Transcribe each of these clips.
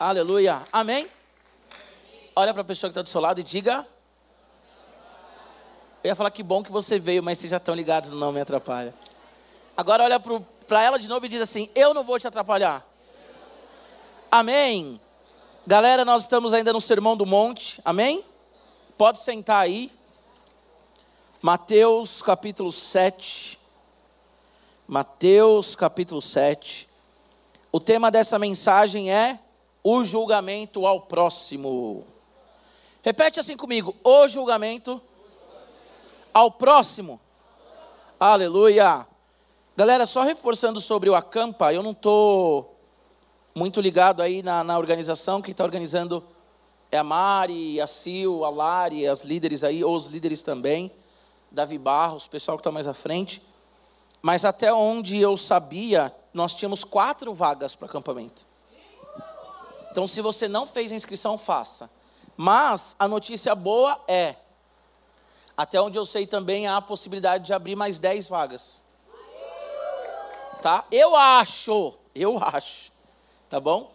Aleluia. Amém? Olha para a pessoa que está do seu lado e diga. Eu ia falar que bom que você veio, mas vocês já estão ligados Não Me Atrapalha. Agora olha para ela de novo e diz assim: Eu não vou te atrapalhar. Amém. Galera, nós estamos ainda no Sermão do Monte. Amém? Pode sentar aí. Mateus capítulo 7. Mateus capítulo 7. O tema dessa mensagem é o julgamento ao próximo. Repete assim comigo: o julgamento ao próximo. Aleluia. Galera, só reforçando sobre o acampa, eu não estou muito ligado aí na, na organização. Quem está organizando é a Mari, a Sil, a Lari, as líderes aí, ou os líderes também. Davi Barros, o pessoal que está mais à frente. Mas até onde eu sabia, nós tínhamos quatro vagas para acampamento. Então, se você não fez a inscrição, faça. Mas a notícia boa é, até onde eu sei também há a possibilidade de abrir mais dez vagas. Tá? Eu acho, eu acho, tá bom?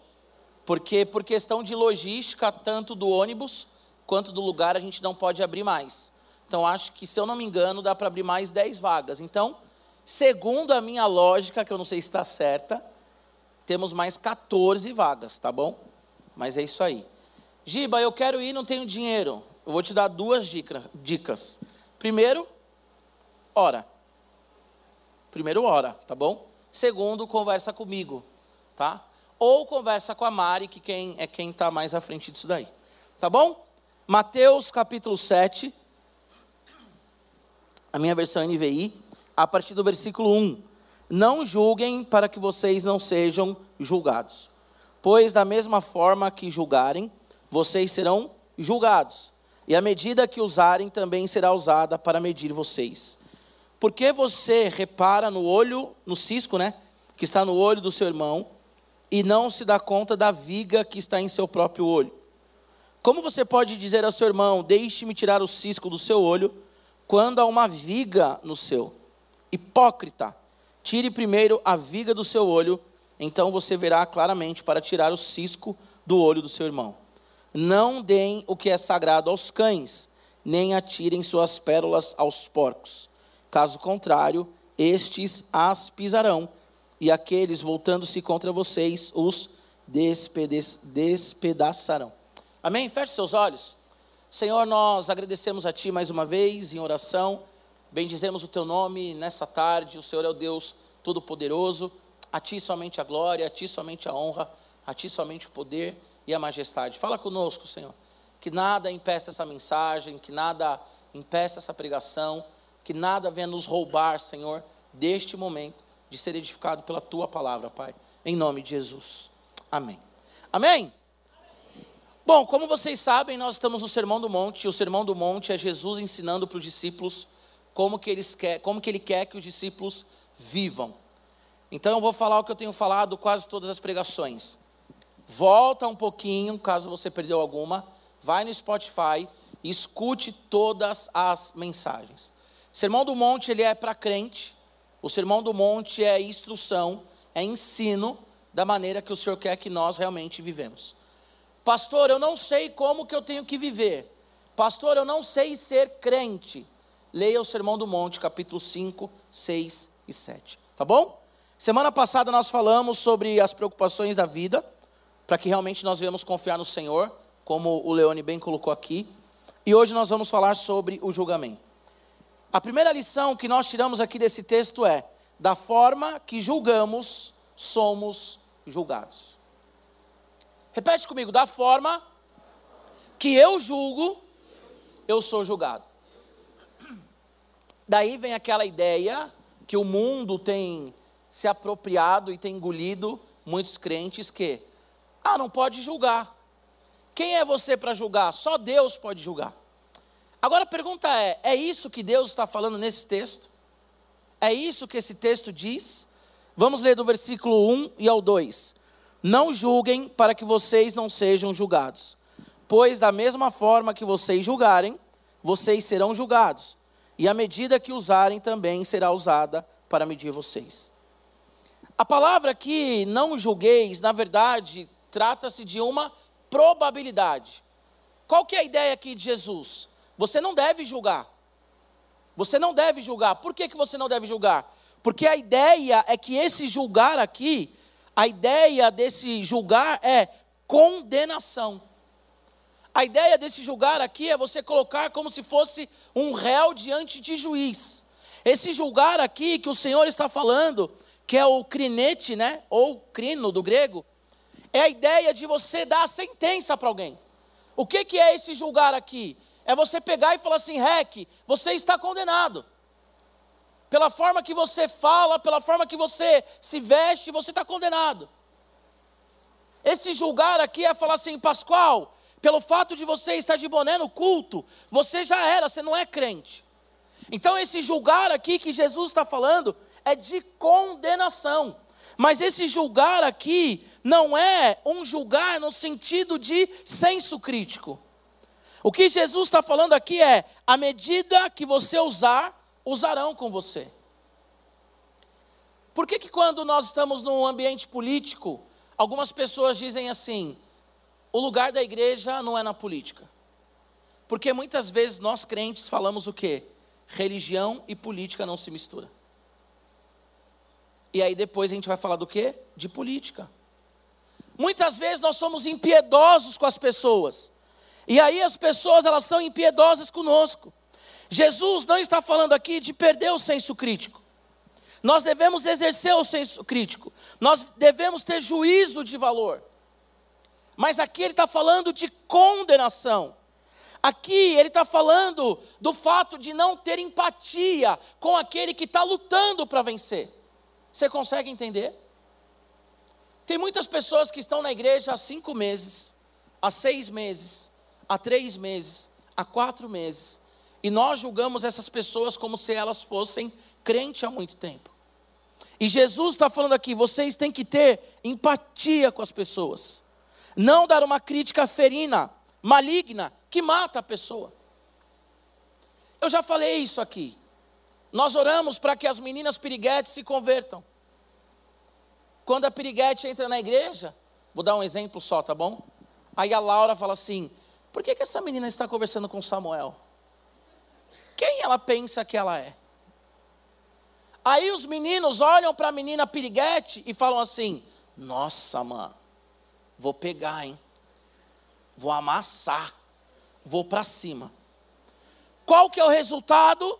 Porque por questão de logística, tanto do ônibus quanto do lugar, a gente não pode abrir mais. Então, acho que, se eu não me engano, dá para abrir mais 10 vagas. Então, segundo a minha lógica, que eu não sei se está certa, temos mais 14 vagas, tá bom? Mas é isso aí. Giba, eu quero ir, não tenho dinheiro. Eu vou te dar duas dicas. Primeiro, ora. Primeiro, ora, tá bom? Segundo, conversa comigo, tá? Ou conversa com a Mari, que quem é quem está mais à frente disso daí. Tá bom? Mateus capítulo 7, a minha versão NVI, a partir do versículo 1. Não julguem para que vocês não sejam julgados. Pois da mesma forma que julgarem, vocês serão julgados. E a medida que usarem também será usada para medir vocês. Porque você repara no olho, no cisco, né, que está no olho do seu irmão, e não se dá conta da viga que está em seu próprio olho? Como você pode dizer ao seu irmão: Deixe-me tirar o cisco do seu olho, quando há uma viga no seu. Hipócrita, tire primeiro a viga do seu olho, então você verá claramente para tirar o cisco do olho do seu irmão. Não deem o que é sagrado aos cães, nem atirem suas pérolas aos porcos. Caso contrário, estes as pisarão, e aqueles, voltando-se contra vocês, os despedaçarão. Amém? Feche seus olhos. Senhor, nós agradecemos a Ti mais uma vez em oração, bendizemos o Teu nome nessa tarde, o Senhor é o Deus Todo-Poderoso, a Ti somente a glória, a Ti somente a honra, a Ti somente o poder e a majestade. Fala conosco, Senhor, que nada impeça essa mensagem, que nada impeça essa pregação, que nada venha nos roubar, Senhor, deste momento de ser edificado pela Tua palavra, Pai, em nome de Jesus. Amém. Amém? Bom, como vocês sabem, nós estamos no Sermão do Monte, o Sermão do Monte é Jesus ensinando para os discípulos como que, eles quer, como que ele quer que os discípulos vivam. Então eu vou falar o que eu tenho falado quase todas as pregações. Volta um pouquinho, caso você perdeu alguma, vai no Spotify e escute todas as mensagens. Sermão do Monte ele é para crente. O Sermão do Monte é instrução, é ensino da maneira que o Senhor quer que nós realmente vivemos. Pastor, eu não sei como que eu tenho que viver. Pastor, eu não sei ser crente. Leia o Sermão do Monte, capítulo 5, 6 e 7. Tá bom? Semana passada nós falamos sobre as preocupações da vida, para que realmente nós venhamos confiar no Senhor, como o Leone bem colocou aqui. E hoje nós vamos falar sobre o julgamento. A primeira lição que nós tiramos aqui desse texto é: da forma que julgamos, somos julgados. Repete comigo, da forma que eu julgo, eu sou julgado. Daí vem aquela ideia que o mundo tem se apropriado e tem engolido muitos crentes que, ah, não pode julgar. Quem é você para julgar? Só Deus pode julgar. Agora a pergunta é: é isso que Deus está falando nesse texto? É isso que esse texto diz? Vamos ler do versículo 1 e ao 2. Não julguem para que vocês não sejam julgados, pois da mesma forma que vocês julgarem, vocês serão julgados, e a medida que usarem também será usada para medir vocês. A palavra aqui, não julgueis, na verdade, trata-se de uma probabilidade. Qual que é a ideia aqui de Jesus? Você não deve julgar. Você não deve julgar. Por que, que você não deve julgar? Porque a ideia é que esse julgar aqui, a ideia desse julgar é condenação. A ideia desse julgar aqui é você colocar como se fosse um réu diante de juiz. Esse julgar aqui que o Senhor está falando, que é o crinete, né, ou crino do grego, é a ideia de você dar a sentença para alguém. O que, que é esse julgar aqui? É você pegar e falar assim, Rec, você está condenado. Pela forma que você fala, pela forma que você se veste, você está condenado. Esse julgar aqui é falar assim, Pascoal, pelo fato de você estar de boné no culto, você já era, você não é crente. Então, esse julgar aqui que Jesus está falando é de condenação. Mas esse julgar aqui não é um julgar no sentido de senso crítico. O que Jesus está falando aqui é: a medida que você usar, usarão com você. Por que, que quando nós estamos num ambiente político, algumas pessoas dizem assim: o lugar da igreja não é na política? Porque muitas vezes nós crentes falamos o quê? Religião e política não se misturam. E aí depois a gente vai falar do quê? De política. Muitas vezes nós somos impiedosos com as pessoas. E aí as pessoas elas são impiedosas conosco. Jesus não está falando aqui de perder o senso crítico. Nós devemos exercer o senso crítico. Nós devemos ter juízo de valor. Mas aqui ele está falando de condenação. Aqui ele está falando do fato de não ter empatia com aquele que está lutando para vencer. Você consegue entender? Tem muitas pessoas que estão na igreja há cinco meses, há seis meses, há três meses, há quatro meses, e nós julgamos essas pessoas como se elas fossem crentes há muito tempo. E Jesus está falando aqui: vocês têm que ter empatia com as pessoas, não dar uma crítica ferina, maligna, que mata a pessoa. Eu já falei isso aqui. Nós oramos para que as meninas piriguetes se convertam. Quando a piriguete entra na igreja, vou dar um exemplo só, tá bom? Aí a Laura fala assim: por que, que essa menina está conversando com Samuel? Quem ela pensa que ela é? Aí os meninos olham para a menina piriguete e falam assim: Nossa, mano, vou pegar, hein? Vou amassar, vou para cima. Qual que é o resultado?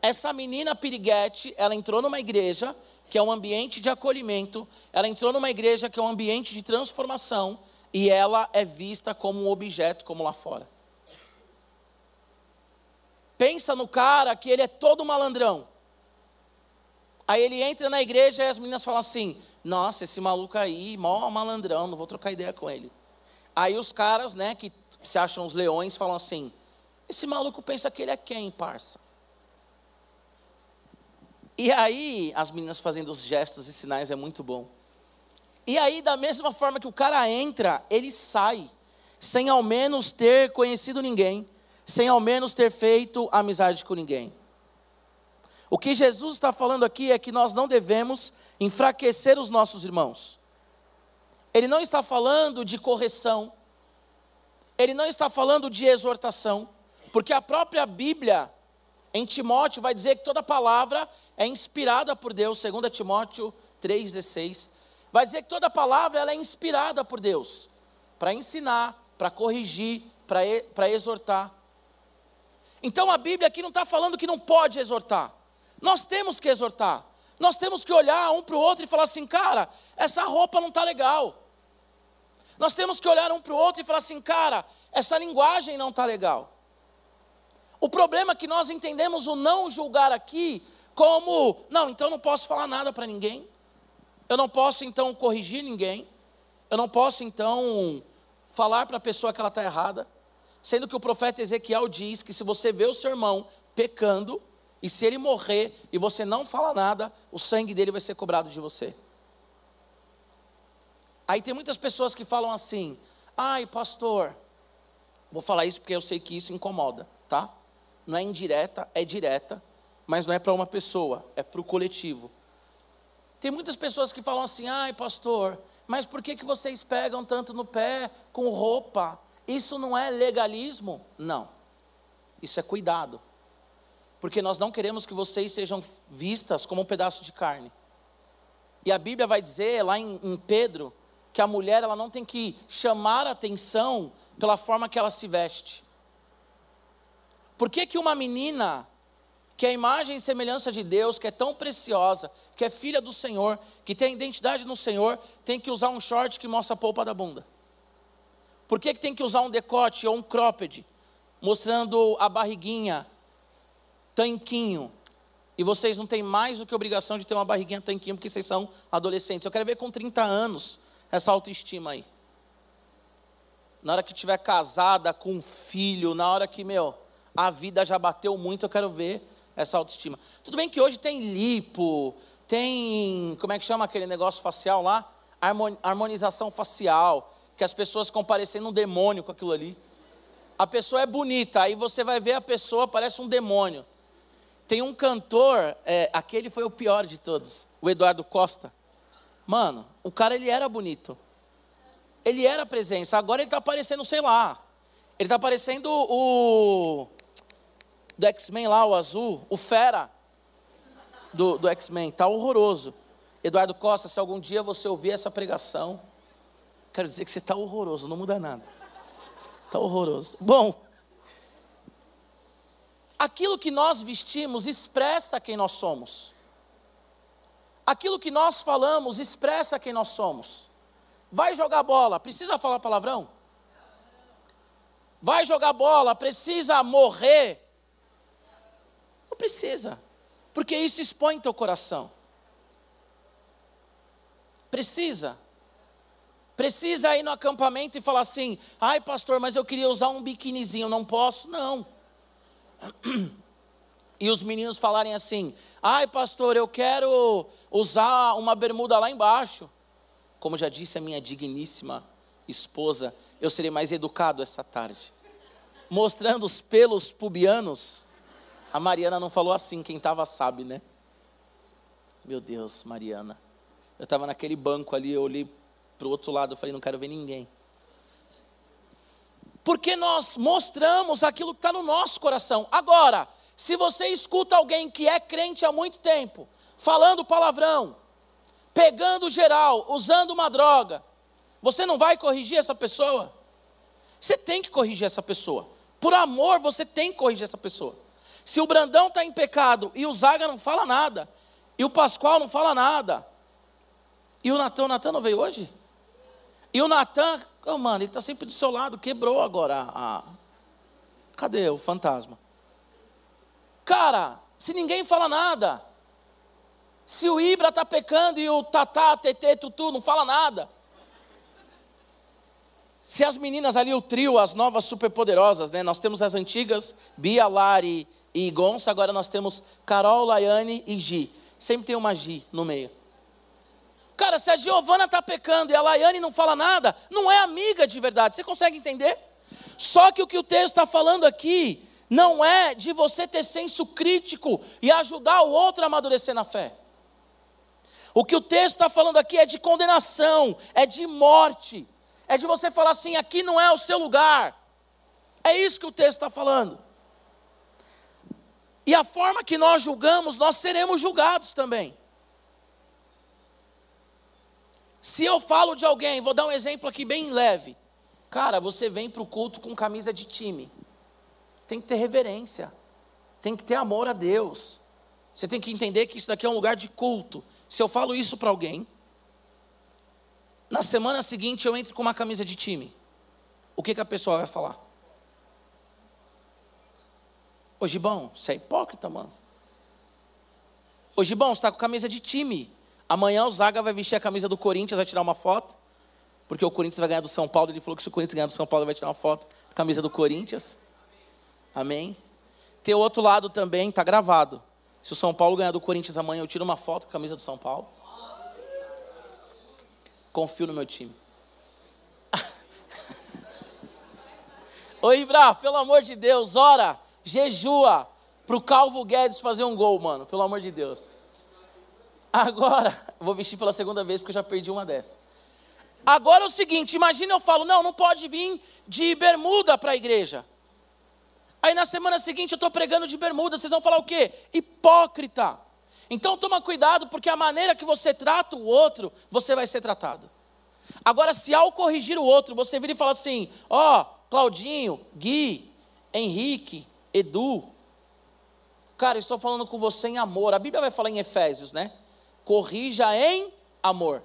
Essa menina piriguete, ela entrou numa igreja que é um ambiente de acolhimento, ela entrou numa igreja que é um ambiente de transformação, e ela é vista como um objeto, como lá fora. Pensa no cara que ele é todo malandrão. Aí ele entra na igreja e as meninas falam assim: Nossa, esse maluco aí, mó malandrão, não vou trocar ideia com ele. Aí os caras, né, que se acham os leões, falam assim: Esse maluco pensa que ele é quem, parça? E aí, as meninas fazendo os gestos e sinais é muito bom. E aí, da mesma forma que o cara entra, ele sai, sem ao menos ter conhecido ninguém, sem ao menos ter feito amizade com ninguém. O que Jesus está falando aqui é que nós não devemos enfraquecer os nossos irmãos. Ele não está falando de correção, ele não está falando de exortação, porque a própria Bíblia, em Timóteo, vai dizer que toda palavra é inspirada por Deus, 2 Timóteo 3,16 vai dizer que toda palavra ela é inspirada por Deus para ensinar, para corrigir, para exortar. Então a Bíblia aqui não está falando que não pode exortar. Nós temos que exortar. Nós temos que olhar um para o outro e falar assim, cara, essa roupa não está legal. Nós temos que olhar um para o outro e falar assim, cara, essa linguagem não está legal. O problema é que nós entendemos o não julgar aqui como, não, então não posso falar nada para ninguém. Eu não posso então corrigir ninguém. Eu não posso então falar para a pessoa que ela está errada. Sendo que o profeta Ezequiel diz que se você vê o seu irmão pecando, e se ele morrer e você não fala nada, o sangue dele vai ser cobrado de você. Aí tem muitas pessoas que falam assim: ai, pastor, vou falar isso porque eu sei que isso incomoda, tá? Não é indireta, é direta, mas não é para uma pessoa, é para o coletivo. Tem muitas pessoas que falam assim: ai, pastor, mas por que, que vocês pegam tanto no pé com roupa? Isso não é legalismo? Não. Isso é cuidado. Porque nós não queremos que vocês sejam vistas como um pedaço de carne. E a Bíblia vai dizer lá em, em Pedro que a mulher ela não tem que chamar atenção pela forma que ela se veste. Por que, que uma menina que é a imagem e semelhança de Deus, que é tão preciosa, que é filha do Senhor, que tem a identidade no Senhor, tem que usar um short que mostra a polpa da bunda? Por que, que tem que usar um decote ou um cropped, mostrando a barriguinha, tanquinho? E vocês não têm mais do que obrigação de ter uma barriguinha tanquinho, porque vocês são adolescentes. Eu quero ver com 30 anos essa autoestima aí. Na hora que tiver casada com um filho, na hora que, meu, a vida já bateu muito, eu quero ver essa autoestima. Tudo bem que hoje tem lipo, tem, como é que chama aquele negócio facial lá? Harmonização facial, que as pessoas ficam parecendo um demônio com aquilo ali. A pessoa é bonita, aí você vai ver a pessoa, parece um demônio. Tem um cantor, é, aquele foi o pior de todos, o Eduardo Costa. Mano, o cara ele era bonito. Ele era presença, agora ele está parecendo, sei lá. Ele está parecendo o do X-Men lá, o azul, o Fera do, do X-Men, tá horroroso. Eduardo Costa, se algum dia você ouvir essa pregação, quero dizer que você está horroroso, não muda nada. Está horroroso. Bom, aquilo que nós vestimos expressa quem nós somos. Aquilo que nós falamos expressa quem nós somos. Vai jogar bola, precisa falar palavrão? Vai jogar bola, precisa morrer precisa, porque isso expõe teu coração. Precisa. Precisa ir no acampamento e falar assim: ai, pastor, mas eu queria usar um biquinizinho, não posso? Não. E os meninos falarem assim: ai, pastor, eu quero usar uma bermuda lá embaixo. Como já disse a minha digníssima esposa, eu serei mais educado essa tarde. Mostrando os pelos pubianos, a Mariana não falou assim, quem estava sabe, né? Meu Deus, Mariana. Eu estava naquele banco ali, eu olhei para o outro lado, eu falei, não quero ver ninguém. Porque nós mostramos aquilo que está no nosso coração. Agora, se você escuta alguém que é crente há muito tempo, falando palavrão, pegando geral, usando uma droga, você não vai corrigir essa pessoa? Você tem que corrigir essa pessoa. Por amor, você tem que corrigir essa pessoa. Se o Brandão está em pecado e o Zaga não fala nada, e o Pascoal não fala nada, e o Natan, o Natan não veio hoje? E o Natan, oh, mano, ele está sempre do seu lado, quebrou agora a. Cadê o fantasma? Cara, se ninguém fala nada, se o Ibra está pecando e o Tatá, Tetê, Tutu não fala nada, se as meninas ali, o trio, as novas superpoderosas, né? Nós temos as antigas, Bia, Lari e Gonça, agora nós temos Carol, Laiane e Gi. Sempre tem uma Gi no meio. Cara, se a Giovana está pecando e a Laiane não fala nada, não é amiga de verdade. Você consegue entender? Só que o que o texto está falando aqui não é de você ter senso crítico e ajudar o outro a amadurecer na fé. O que o texto está falando aqui é de condenação, é de morte, é de você falar assim: aqui não é o seu lugar. É isso que o texto está falando. E a forma que nós julgamos, nós seremos julgados também. Se eu falo de alguém, vou dar um exemplo aqui bem leve. Cara, você vem para o culto com camisa de time. Tem que ter reverência. Tem que ter amor a Deus. Você tem que entender que isso daqui é um lugar de culto. Se eu falo isso para alguém, na semana seguinte eu entro com uma camisa de time. O que, que a pessoa vai falar? Ô Gibão, você é hipócrita, mano. Ô Gibão, você está com camisa de time. Amanhã o Zaga vai vestir a camisa do Corinthians, vai tirar uma foto. Porque o Corinthians vai ganhar do São Paulo. Ele falou que se o Corinthians ganhar do São Paulo, ele vai tirar uma foto com a camisa do Corinthians. Amém? Tem o outro lado também, está gravado. Se o São Paulo ganhar do Corinthians amanhã, eu tiro uma foto com a camisa do São Paulo. Confio no meu time. Ô Ibra, pelo amor de Deus, ora jejua para o Calvo Guedes fazer um gol, mano, pelo amor de Deus. Agora, vou vestir pela segunda vez porque eu já perdi uma dessa. Agora é o seguinte: imagina eu falo, não, não pode vir de bermuda para a igreja. Aí na semana seguinte eu estou pregando de bermuda, vocês vão falar o quê? Hipócrita. Então toma cuidado, porque a maneira que você trata o outro, você vai ser tratado. Agora, se ao corrigir o outro, você vira e fala assim: ó, oh, Claudinho, Gui, Henrique, Edu, cara, estou falando com você em amor. A Bíblia vai falar em Efésios, né? Corrija em amor.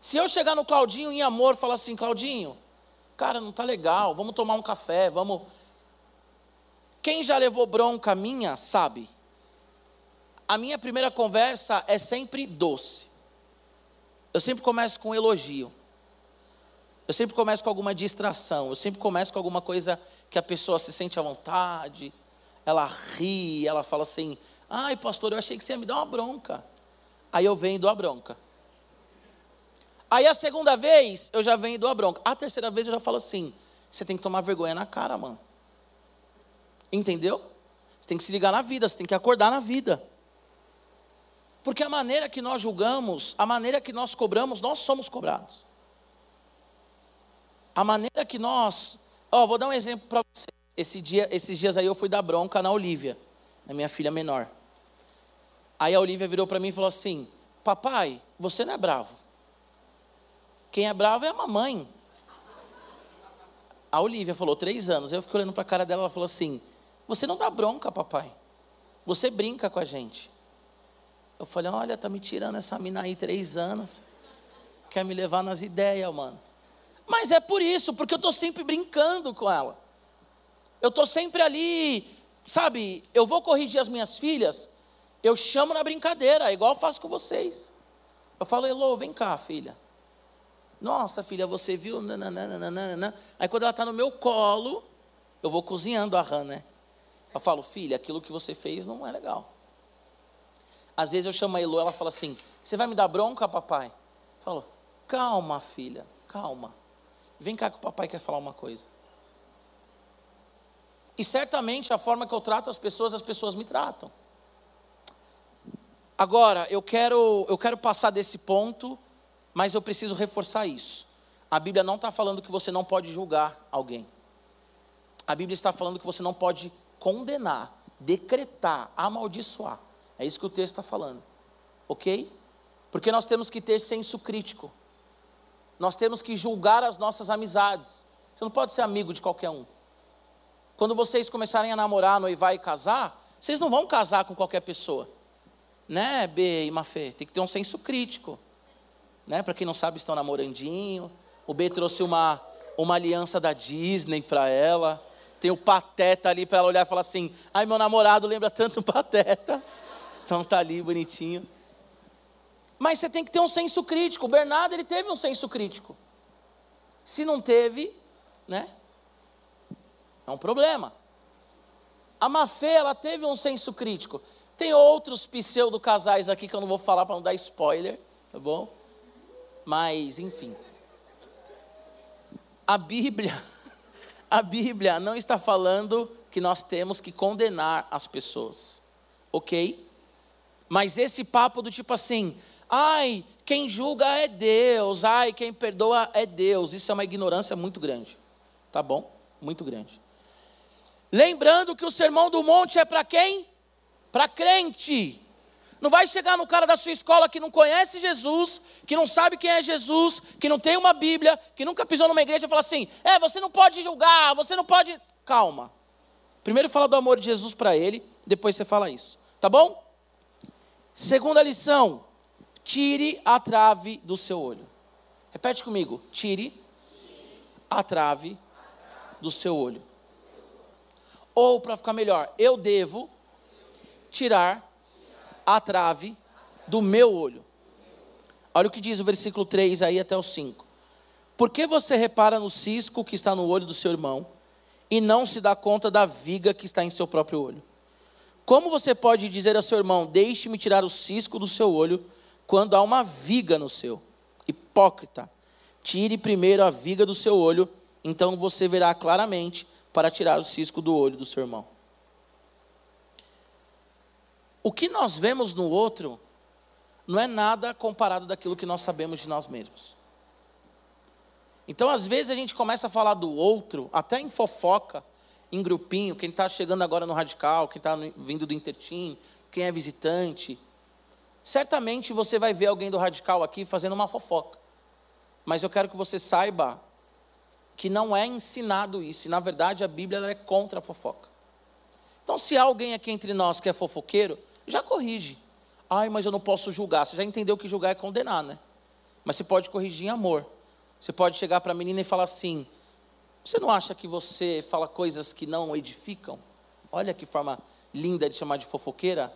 Se eu chegar no Claudinho em amor, falar assim, Claudinho, cara, não tá legal, vamos tomar um café, vamos. Quem já levou bronca minha, sabe. A minha primeira conversa é sempre doce. Eu sempre começo com um elogio. Eu sempre começo com alguma distração. Eu sempre começo com alguma coisa que a pessoa se sente à vontade. Ela ri, ela fala assim: Ai, pastor, eu achei que você ia me dar uma bronca. Aí eu venho e dou a bronca. Aí a segunda vez eu já venho e dou a bronca. A terceira vez eu já falo assim: você tem que tomar vergonha na cara, mano. Entendeu? Você tem que se ligar na vida, você tem que acordar na vida. Porque a maneira que nós julgamos, a maneira que nós cobramos, nós somos cobrados. A maneira que nós. Ó, oh, vou dar um exemplo para você. Esse dia, esses dias aí eu fui dar bronca na Olivia, na minha filha menor. Aí a Olivia virou para mim e falou assim: Papai, você não é bravo. Quem é bravo é a mamãe. A Olivia falou, três anos. Eu fiquei olhando para a cara dela, ela falou assim: Você não dá bronca, papai. Você brinca com a gente. Eu falei: Olha, tá me tirando essa mina aí três anos. Quer me levar nas ideias, mano. Mas é por isso, porque eu estou sempre brincando com ela. Eu estou sempre ali, sabe? Eu vou corrigir as minhas filhas, eu chamo na brincadeira, igual eu faço com vocês. Eu falo, Elô, vem cá, filha. Nossa, filha, você viu? Nananana. Aí quando ela está no meu colo, eu vou cozinhando a rã, né? Eu falo, filha, aquilo que você fez não é legal. Às vezes eu chamo a Elo, ela fala assim: Você vai me dar bronca, papai? Eu falo, calma, filha, calma. Vem cá que o papai quer falar uma coisa. E certamente a forma que eu trato as pessoas, as pessoas me tratam. Agora, eu quero, eu quero passar desse ponto mas eu preciso reforçar isso. A Bíblia não está falando que você não pode julgar alguém. A Bíblia está falando que você não pode condenar, decretar, amaldiçoar. É isso que o texto está falando. Ok? Porque nós temos que ter senso crítico. Nós temos que julgar as nossas amizades. Você não pode ser amigo de qualquer um. Quando vocês começarem a namorar, noivar e casar, vocês não vão casar com qualquer pessoa. Né, B e Mafê? Tem que ter um senso crítico né? Para quem não sabe, estão namorandinho. O B trouxe uma, uma aliança da Disney para ela. Tem o Pateta ali para ela olhar e falar assim: ai, meu namorado lembra tanto o Pateta. Então tá ali bonitinho. Mas você tem que ter um senso crítico. O Bernardo, ele teve um senso crítico. Se não teve, né? É um problema. A Mafê, ela teve um senso crítico. Tem outros pseudo casais aqui que eu não vou falar para não dar spoiler, tá bom? Mas, enfim. A Bíblia, a Bíblia não está falando que nós temos que condenar as pessoas. OK? Mas esse papo do tipo assim, ai, quem julga é Deus, ai, quem perdoa é Deus. Isso é uma ignorância muito grande. Tá bom? Muito grande. Lembrando que o sermão do monte é para quem? Para crente. Não vai chegar no cara da sua escola que não conhece Jesus, que não sabe quem é Jesus, que não tem uma Bíblia, que nunca pisou numa igreja e falar assim: é, você não pode julgar, você não pode. Calma. Primeiro fala do amor de Jesus para ele, depois você fala isso. Tá bom? Segunda lição: tire a trave do seu olho. Repete comigo: tire a trave do seu olho. Ou, para ficar melhor, eu devo tirar a trave do meu olho. Olha o que diz o versículo 3 aí até o 5. Por que você repara no cisco que está no olho do seu irmão e não se dá conta da viga que está em seu próprio olho? Como você pode dizer a seu irmão: Deixe-me tirar o cisco do seu olho, quando há uma viga no seu? Hipócrita, tire primeiro a viga do seu olho, então você verá claramente para tirar o cisco do olho do seu irmão. O que nós vemos no outro não é nada comparado daquilo que nós sabemos de nós mesmos. Então, às vezes, a gente começa a falar do outro, até em fofoca, em grupinho, quem está chegando agora no Radical, quem está vindo do Intertim, quem é visitante. Certamente você vai ver alguém do Radical aqui fazendo uma fofoca. Mas eu quero que você saiba que não é ensinado isso. E, na verdade, a Bíblia é contra a fofoca. Então, se há alguém aqui entre nós que é fofoqueiro, já corrige. Ai, mas eu não posso julgar. Você já entendeu que julgar é condenar, né? Mas você pode corrigir em amor. Você pode chegar para a menina e falar assim: Você não acha que você fala coisas que não edificam? Olha que forma linda de chamar de fofoqueira.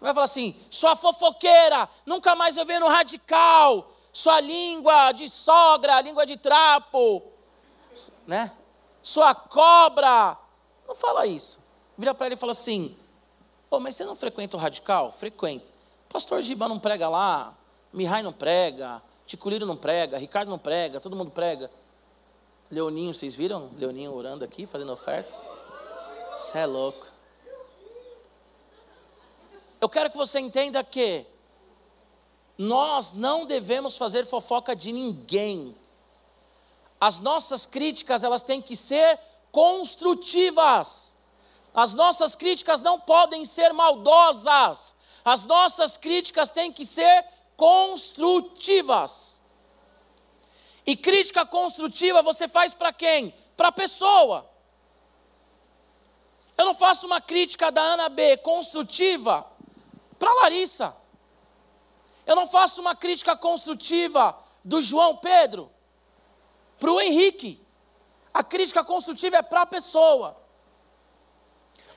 Vai falar assim: Sua fofoqueira, nunca mais eu no radical. Sua língua de sogra, língua de trapo, né? Sua cobra. Não fala isso. Vira para ele e fala assim: Pô, mas você não frequenta o radical? Frequento. Pastor Giba não prega lá, Mihai não prega, Ticuliro não prega, Ricardo não prega, todo mundo prega. Leoninho, vocês viram? Leoninho orando aqui, fazendo oferta. Você é louco. Eu quero que você entenda que nós não devemos fazer fofoca de ninguém. As nossas críticas, elas têm que ser construtivas. As nossas críticas não podem ser maldosas. As nossas críticas têm que ser construtivas. E crítica construtiva você faz para quem? Para a pessoa. Eu não faço uma crítica da Ana B construtiva para Larissa. Eu não faço uma crítica construtiva do João Pedro para o Henrique. A crítica construtiva é para a pessoa.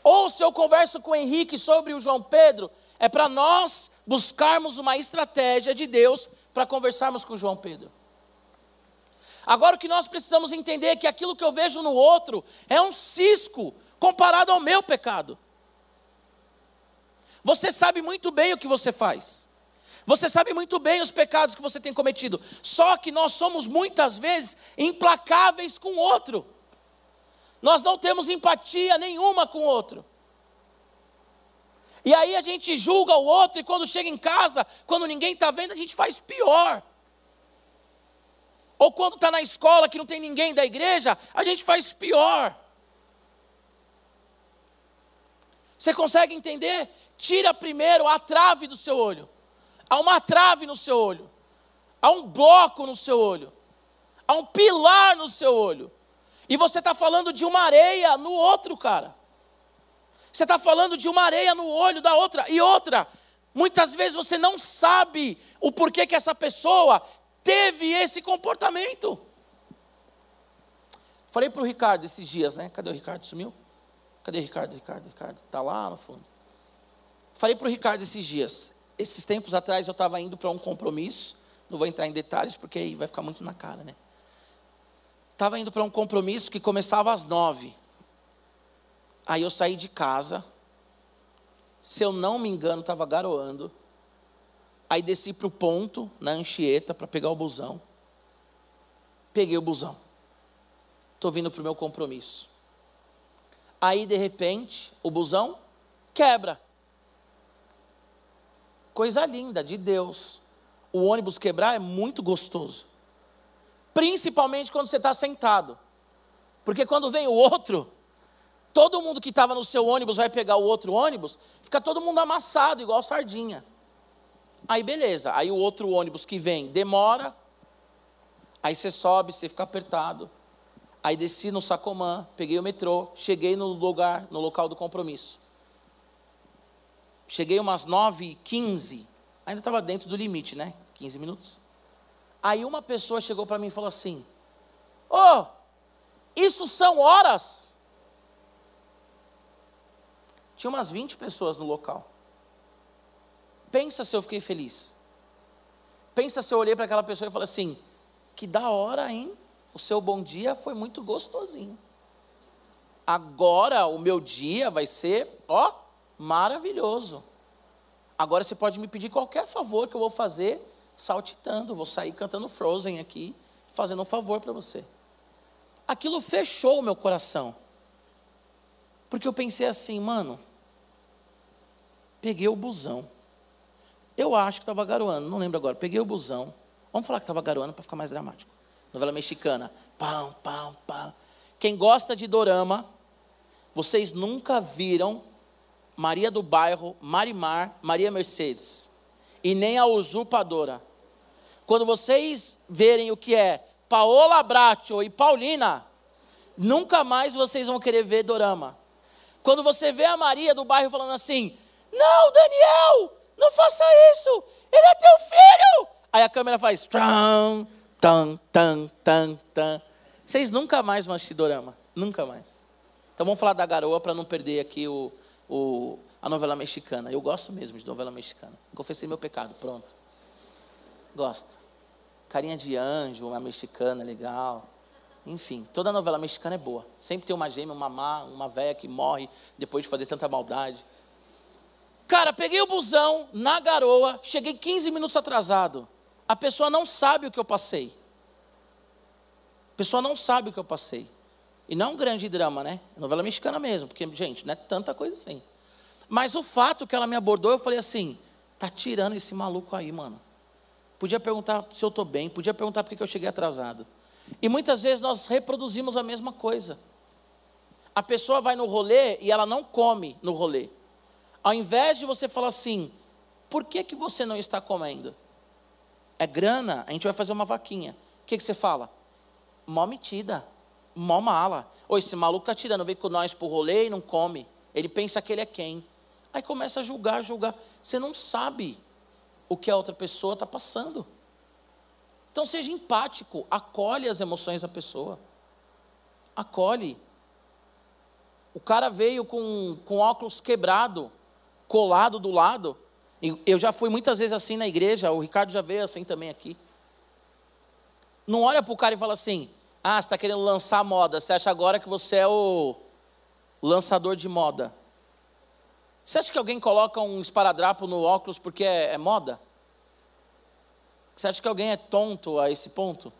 Ou se eu converso com o Henrique sobre o João Pedro, é para nós buscarmos uma estratégia de Deus para conversarmos com o João Pedro. Agora o que nós precisamos entender é que aquilo que eu vejo no outro é um cisco comparado ao meu pecado. Você sabe muito bem o que você faz. Você sabe muito bem os pecados que você tem cometido. Só que nós somos muitas vezes implacáveis com o outro. Nós não temos empatia nenhuma com o outro. E aí a gente julga o outro, e quando chega em casa, quando ninguém está vendo, a gente faz pior. Ou quando está na escola que não tem ninguém da igreja, a gente faz pior. Você consegue entender? Tira primeiro a trave do seu olho. Há uma trave no seu olho. Há um bloco no seu olho. Há um pilar no seu olho. E você está falando de uma areia no outro, cara. Você está falando de uma areia no olho da outra. E outra, muitas vezes você não sabe o porquê que essa pessoa teve esse comportamento. Falei para o Ricardo esses dias, né? Cadê o Ricardo? Sumiu? Cadê o Ricardo? Ricardo, Ricardo. Está lá no fundo. Falei para o Ricardo esses dias. Esses tempos atrás eu estava indo para um compromisso. Não vou entrar em detalhes porque aí vai ficar muito na cara, né? Estava indo para um compromisso que começava às nove. Aí eu saí de casa. Se eu não me engano, estava garoando. Aí desci para o ponto, na Anchieta, para pegar o busão. Peguei o busão. Estou vindo para o meu compromisso. Aí, de repente, o busão quebra. Coisa linda de Deus. O ônibus quebrar é muito gostoso. Principalmente quando você está sentado. Porque quando vem o outro, todo mundo que estava no seu ônibus vai pegar o outro ônibus, fica todo mundo amassado, igual sardinha. Aí beleza, aí o outro ônibus que vem demora, aí você sobe, você fica apertado. Aí desci no Sacomã, peguei o metrô, cheguei no lugar, no local do compromisso. Cheguei umas 9h15, ainda estava dentro do limite, né? 15 minutos. Aí uma pessoa chegou para mim e falou assim: oh, isso são horas? Tinha umas 20 pessoas no local. Pensa se eu fiquei feliz. Pensa se eu olhei para aquela pessoa e falei assim: que da hora, hein? O seu bom dia foi muito gostosinho. Agora o meu dia vai ser, ó, maravilhoso. Agora você pode me pedir qualquer favor que eu vou fazer saltitando, vou sair cantando Frozen aqui, fazendo um favor para você. Aquilo fechou o meu coração. Porque eu pensei assim, mano, peguei o busão. Eu acho que estava garoando, não lembro agora. Peguei o busão. Vamos falar que estava garoando para ficar mais dramático. Novela mexicana. Pam, pam, pam. Quem gosta de dorama, vocês nunca viram Maria do Bairro, Marimar, Maria Mercedes. E nem a usurpadora. Quando vocês verem o que é Paola Bracho e Paulina, nunca mais vocês vão querer ver dorama. Quando você vê a Maria do bairro falando assim: Não, Daniel, não faça isso, ele é teu filho. Aí a câmera faz: tan, tan, tan, tan, tan. Vocês nunca mais vão assistir dorama, nunca mais. Então vamos falar da garoa para não perder aqui o, o, a novela mexicana. Eu gosto mesmo de novela mexicana. Confessei meu pecado, pronto. Gosto. Carinha de anjo, uma mexicana legal. Enfim, toda novela mexicana é boa. Sempre tem uma gêmea, uma má, uma velha que morre depois de fazer tanta maldade. Cara, peguei o busão na garoa, cheguei 15 minutos atrasado. A pessoa não sabe o que eu passei. A pessoa não sabe o que eu passei. E não é um grande drama, né? É novela mexicana mesmo, porque, gente, não é tanta coisa assim. Mas o fato que ela me abordou, eu falei assim: tá tirando esse maluco aí, mano. Podia perguntar se eu estou bem, podia perguntar por que eu cheguei atrasado. E muitas vezes nós reproduzimos a mesma coisa. A pessoa vai no rolê e ela não come no rolê. Ao invés de você falar assim, por que, que você não está comendo? É grana, a gente vai fazer uma vaquinha. O que, que você fala? Mó metida, mó mala. Ou esse maluco está tirando, vem com nós para o rolê e não come. Ele pensa que ele é quem? Aí começa a julgar, julgar. Você não sabe o que a outra pessoa está passando. Então seja empático, acolhe as emoções da pessoa. Acolhe. O cara veio com, com óculos quebrado, colado do lado. Eu já fui muitas vezes assim na igreja, o Ricardo já veio assim também aqui. Não olha para o cara e fala assim: ah, você está querendo lançar moda, você acha agora que você é o lançador de moda. Você acha que alguém coloca um esparadrapo no óculos porque é, é moda? Você acha que alguém é tonto a esse ponto?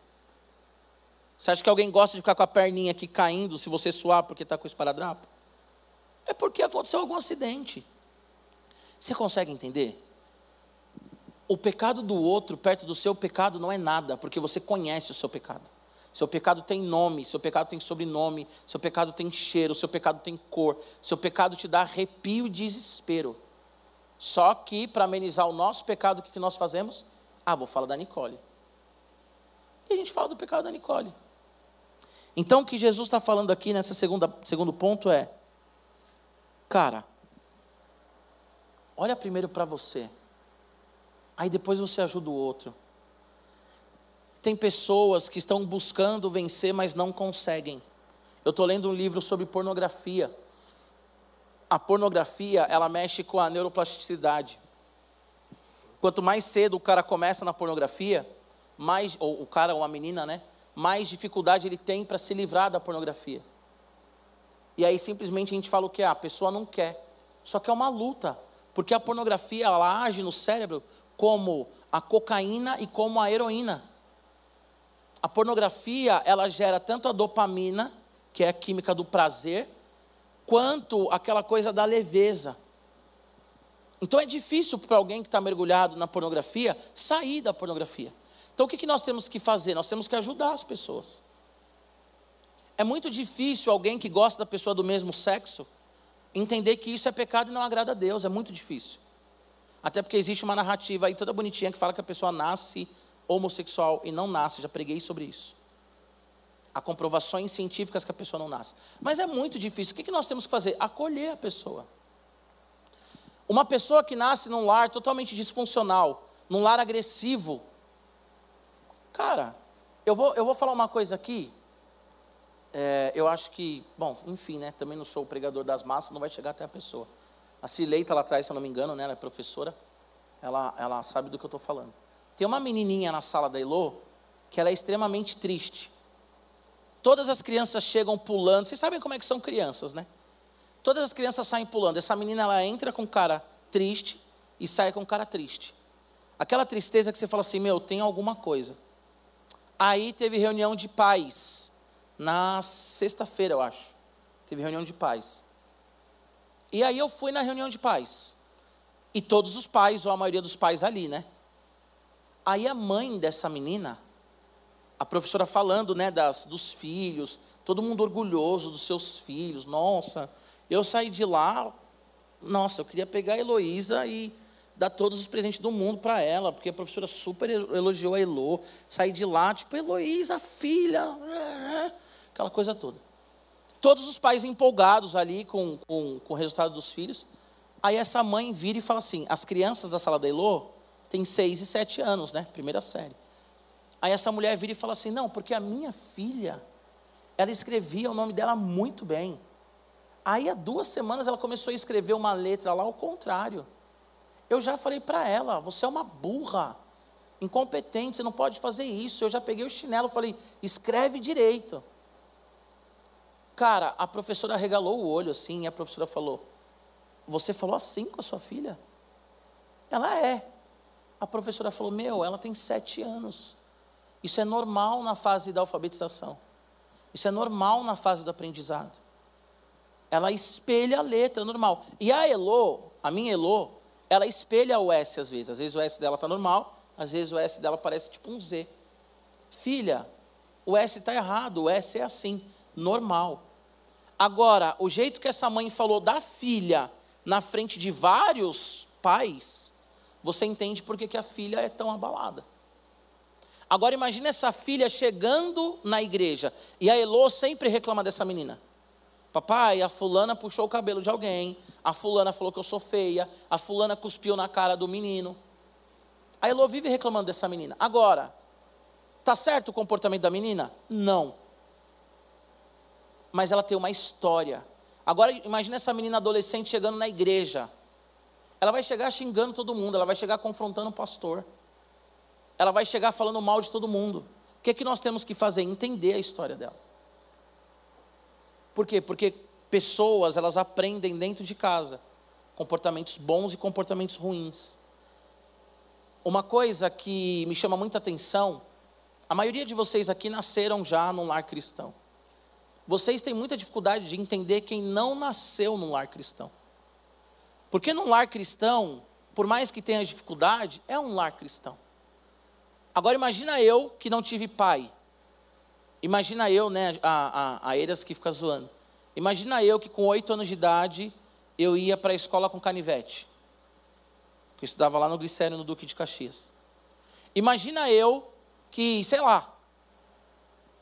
Você acha que alguém gosta de ficar com a perninha aqui caindo se você suar porque está com o esparadrapo? É porque aconteceu algum acidente. Você consegue entender? O pecado do outro perto do seu pecado não é nada, porque você conhece o seu pecado. Seu pecado tem nome, seu pecado tem sobrenome, seu pecado tem cheiro, seu pecado tem cor, seu pecado te dá arrepio e desespero. Só que, para amenizar o nosso pecado, o que nós fazemos? Ah, vou falar da Nicole. E a gente fala do pecado da Nicole. Então, o que Jesus está falando aqui nessa segunda segundo ponto é, cara, olha primeiro para você, aí depois você ajuda o outro. Tem pessoas que estão buscando vencer, mas não conseguem. Eu estou lendo um livro sobre pornografia. A pornografia, ela mexe com a neuroplasticidade. Quanto mais cedo o cara começa na pornografia, mais, ou o cara ou a menina, né? Mais dificuldade ele tem para se livrar da pornografia. E aí simplesmente a gente fala o que? Ah, a pessoa não quer. Só que é uma luta. Porque a pornografia, ela age no cérebro como a cocaína e como a heroína. A pornografia, ela gera tanto a dopamina, que é a química do prazer, quanto aquela coisa da leveza. Então é difícil para alguém que está mergulhado na pornografia sair da pornografia. Então o que, que nós temos que fazer? Nós temos que ajudar as pessoas. É muito difícil alguém que gosta da pessoa do mesmo sexo entender que isso é pecado e não agrada a Deus. É muito difícil. Até porque existe uma narrativa aí toda bonitinha que fala que a pessoa nasce homossexual e não nasce. Já preguei sobre isso. Há comprovações científicas que a pessoa não nasce. Mas é muito difícil. O que, nós temos que fazer? Acolher a pessoa. Uma pessoa que nasce num lar totalmente disfuncional, num lar agressivo. Cara, eu vou, eu vou falar uma coisa aqui. É, eu acho que, bom, enfim, né? Também não sou o pregador das massas, não vai chegar até a pessoa. A Cileita lá atrás, se eu não me engano, né? Ela é professora. Ela, ela sabe do que eu estou falando. Tem uma menininha na sala da Elô que ela é extremamente triste. Todas as crianças chegam pulando. Vocês sabem como é que são crianças, né? Todas as crianças saem pulando. Essa menina ela entra com cara triste e sai com cara triste. Aquela tristeza que você fala assim, meu, tem alguma coisa. Aí teve reunião de pais na sexta-feira, eu acho. Teve reunião de pais. E aí eu fui na reunião de pais. E todos os pais, ou a maioria dos pais ali, né? Aí a mãe dessa menina a professora falando, né, das, dos filhos, todo mundo orgulhoso dos seus filhos. Nossa, eu saí de lá, nossa, eu queria pegar a Heloísa e dar todos os presentes do mundo para ela, porque a professora super elogiou a Elo. Saí de lá, tipo, Heloísa, filha, aquela coisa toda. Todos os pais empolgados ali com, com, com o resultado dos filhos. Aí essa mãe vira e fala assim: as crianças da sala da Elo têm seis e sete anos, né? Primeira série. Aí essa mulher vira e fala assim: não, porque a minha filha, ela escrevia o nome dela muito bem. Aí há duas semanas ela começou a escrever uma letra lá ao contrário. Eu já falei para ela: você é uma burra, incompetente, você não pode fazer isso. Eu já peguei o chinelo falei: escreve direito. Cara, a professora regalou o olho assim, e a professora falou: Você falou assim com a sua filha? Ela é. A professora falou: Meu, ela tem sete anos. Isso é normal na fase da alfabetização. Isso é normal na fase do aprendizado. Ela espelha a letra, é normal. E a Elo, a minha Elo, ela espelha o S às vezes. Às vezes o S dela está normal, às vezes o S dela parece tipo um Z. Filha, o S está errado, o S é assim, normal. Agora, o jeito que essa mãe falou da filha na frente de vários pais, você entende por que, a filha é tão abalada. Agora imagine essa filha chegando na igreja e a Elô sempre reclama dessa menina. Papai, a fulana puxou o cabelo de alguém, a fulana falou que eu sou feia, a fulana cuspiu na cara do menino. A Elô vive reclamando dessa menina. Agora, tá certo o comportamento da menina? Não. Mas ela tem uma história. Agora imagine essa menina adolescente chegando na igreja. Ela vai chegar xingando todo mundo, ela vai chegar confrontando o pastor. Ela vai chegar falando mal de todo mundo. O que, é que nós temos que fazer? Entender a história dela. Por quê? Porque pessoas, elas aprendem dentro de casa comportamentos bons e comportamentos ruins. Uma coisa que me chama muita atenção, a maioria de vocês aqui nasceram já num lar cristão. Vocês têm muita dificuldade de entender quem não nasceu num lar cristão. Porque num lar cristão, por mais que tenha dificuldade, é um lar cristão. Agora imagina eu que não tive pai. Imagina eu, né, a, a, a Eiras que fica zoando. Imagina eu que com oito anos de idade eu ia para a escola com canivete. Eu estudava lá no Glicério, no Duque de Caxias. Imagina eu que, sei lá,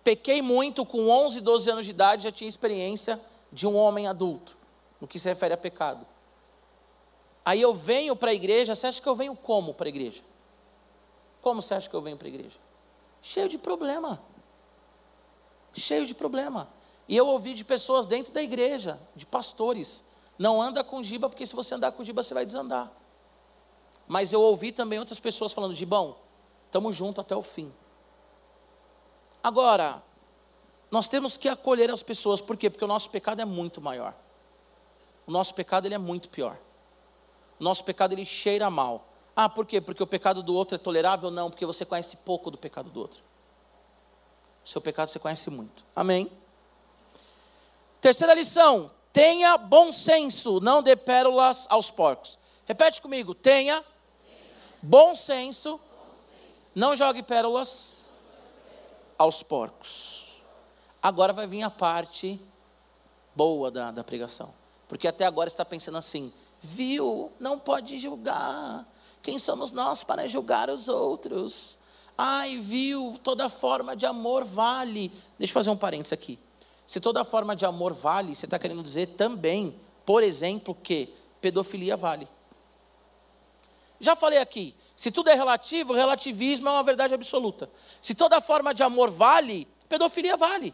pequei muito com 11, 12 anos de idade, já tinha experiência de um homem adulto, no que se refere a pecado. Aí eu venho para a igreja, você acha que eu venho como para a igreja? Como você acha que eu venho para a igreja? Cheio de problema. Cheio de problema. E eu ouvi de pessoas dentro da igreja, de pastores, não anda com giba, porque se você andar com giba, você vai desandar. Mas eu ouvi também outras pessoas falando, Gibão, estamos juntos até o fim. Agora, nós temos que acolher as pessoas, por quê? Porque o nosso pecado é muito maior. O nosso pecado ele é muito pior. Nosso pecado ele cheira mal. Ah, por quê? Porque o pecado do outro é tolerável? Não, porque você conhece pouco do pecado do outro. O seu pecado você conhece muito. Amém? Terceira lição: tenha bom senso, não dê pérolas aos porcos. Repete comigo: tenha bom senso, não jogue pérolas aos porcos. Agora vai vir a parte boa da, da pregação. Porque até agora está pensando assim: viu, não pode julgar. Quem somos nós para julgar os outros? Ai, viu, toda forma de amor vale. Deixa eu fazer um parênteses aqui. Se toda forma de amor vale, você está querendo dizer também, por exemplo, que pedofilia vale. Já falei aqui, se tudo é relativo, relativismo é uma verdade absoluta. Se toda forma de amor vale, pedofilia vale.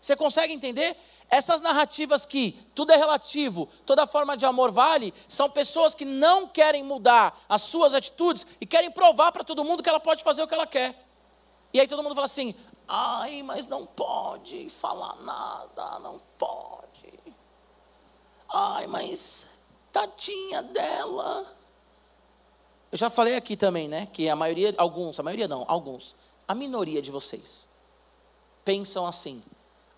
Você consegue entender? Essas narrativas que tudo é relativo, toda forma de amor vale, são pessoas que não querem mudar as suas atitudes e querem provar para todo mundo que ela pode fazer o que ela quer. E aí todo mundo fala assim: ai, mas não pode falar nada, não pode. Ai, mas tadinha dela. Eu já falei aqui também, né? Que a maioria, alguns, a maioria não, alguns, a minoria de vocês pensam assim: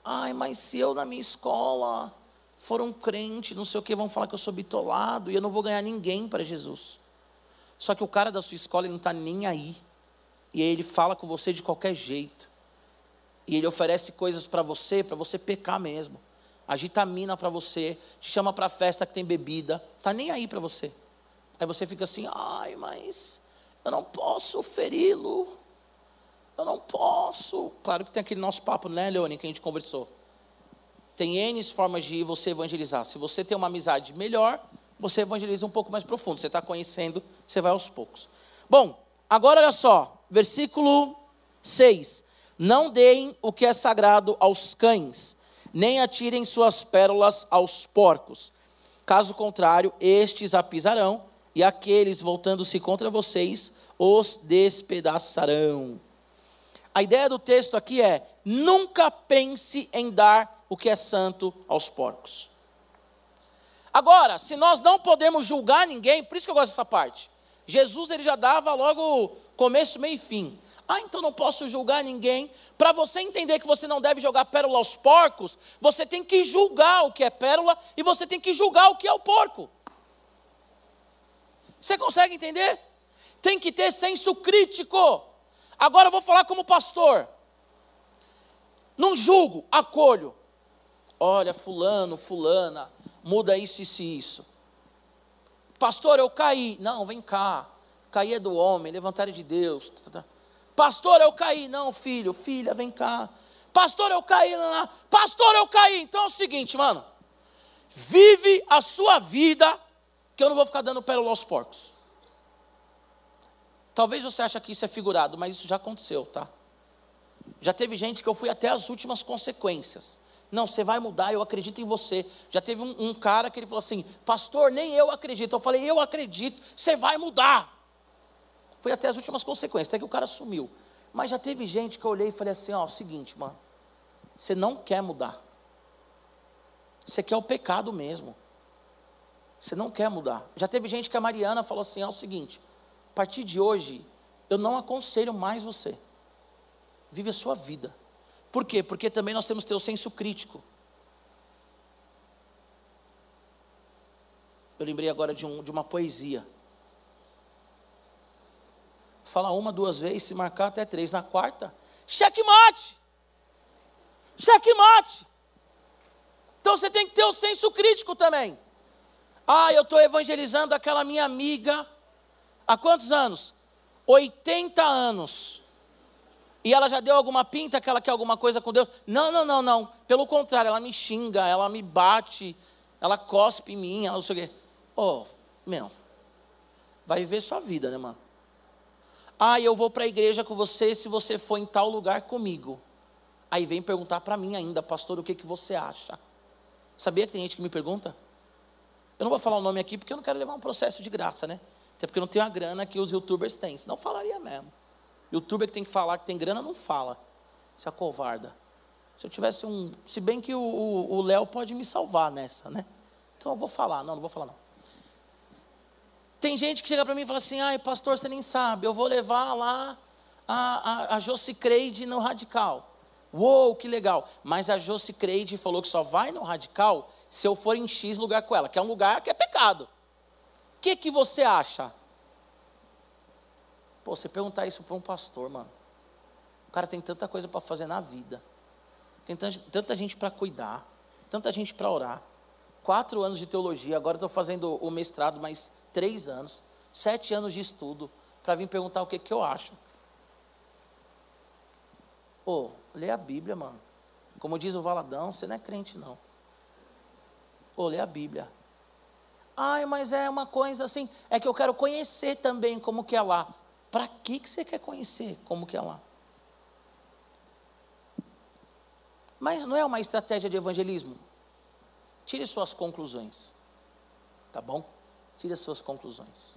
Ai, mas se eu na minha escola for um crente, não sei o que, vão falar que eu sou bitolado e eu não vou ganhar ninguém para Jesus. Só que o cara da sua escola ele não está nem aí. E ele fala com você de qualquer jeito. E ele oferece coisas para você, para você pecar mesmo. Agitamina para você, te chama para festa que tem bebida, tá nem aí para você. Aí você fica assim: "Ai, mas eu não posso feri-lo. Eu não posso". Claro que tem aquele nosso papo, né, Leone, que a gente conversou. Tem N formas de você evangelizar. Se você tem uma amizade melhor, você evangeliza um pouco mais profundo. Você está conhecendo, você vai aos poucos. Bom, agora olha só, versículo 6. Não deem o que é sagrado aos cães, nem atirem suas pérolas aos porcos. Caso contrário, estes a pisarão, e aqueles voltando-se contra vocês os despedaçarão. A ideia do texto aqui é: nunca pense em dar o que é santo aos porcos. Agora, se nós não podemos julgar ninguém, por isso que eu gosto dessa parte. Jesus ele já dava logo começo, meio e fim. Ah, então não posso julgar ninguém. Para você entender que você não deve jogar pérola aos porcos, você tem que julgar o que é pérola e você tem que julgar o que é o porco. Você consegue entender? Tem que ter senso crítico. Agora eu vou falar como pastor. Não julgo, acolho. Olha, fulano, fulana, muda isso, isso e isso. Pastor, eu caí. Não, vem cá. Cair é do homem, levantar é de Deus. Tá, tá, tá. Pastor, eu caí. Não, filho, filha, vem cá. Pastor, eu caí. Não, Pastor, eu caí. Então é o seguinte, mano. Vive a sua vida, que eu não vou ficar dando pérola aos porcos. Talvez você ache que isso é figurado, mas isso já aconteceu, tá? Já teve gente que eu fui até as últimas consequências. Não, você vai mudar, eu acredito em você. Já teve um, um, cara que ele falou assim: Pastor, nem eu acredito. Eu falei: Eu acredito, você vai mudar. Foi até as últimas consequências, até que o cara sumiu. Mas já teve gente que eu olhei e falei assim: Ó, seguinte, mano, você não quer mudar. Você quer o pecado mesmo. Você não quer mudar. Já teve gente que a Mariana falou assim: Ó, o seguinte, a partir de hoje, eu não aconselho mais você. Vive a sua vida. Por quê? Porque também nós temos que ter o senso crítico. Eu lembrei agora de, um, de uma poesia. Fala uma, duas vezes, se marcar até três. Na quarta, checkmate! Checkmate! Então você tem que ter o senso crítico também. Ah, eu estou evangelizando aquela minha amiga há quantos anos? 80 anos e ela já deu alguma pinta que ela quer alguma coisa com Deus? Não, não, não, não. Pelo contrário, ela me xinga, ela me bate, ela cospe em mim, ela não sei o quê. Oh, meu, vai viver sua vida, né, mano? Ah, eu vou para a igreja com você se você for em tal lugar comigo. Aí vem perguntar para mim ainda, pastor, o que, que você acha? Sabia que tem gente que me pergunta? Eu não vou falar o nome aqui porque eu não quero levar um processo de graça, né? Até porque eu não tenho a grana que os youtubers têm, senão falaria mesmo. Youtuber que tem que falar que tem grana, não fala. Se acovarda. Se eu tivesse um. Se bem que o Léo pode me salvar nessa, né? Então eu vou falar. Não, não vou falar, não. Tem gente que chega para mim e fala assim: ai, pastor, você nem sabe, eu vou levar lá a, a, a Josi Creide no radical. Uou, que legal. Mas a Josi Creide falou que só vai no radical se eu for em X lugar com ela, que é um lugar que é pecado. Que, que você acha? Pô, você perguntar isso para um pastor, mano. O cara tem tanta coisa para fazer na vida. Tem tanta, gente para cuidar. Tanta gente para orar. Quatro anos de teologia. Agora estou fazendo o mestrado mais três anos. Sete anos de estudo. Para vir perguntar o que, que eu acho. Pô, lê a Bíblia, mano. Como diz o Valadão, você não é crente, não. Pô, lê a Bíblia. Ai, mas é uma coisa assim. É que eu quero conhecer também como que é lá. Para que, que você quer conhecer como que é lá? Mas não é uma estratégia de evangelismo. Tire suas conclusões. Tá bom? Tire suas conclusões.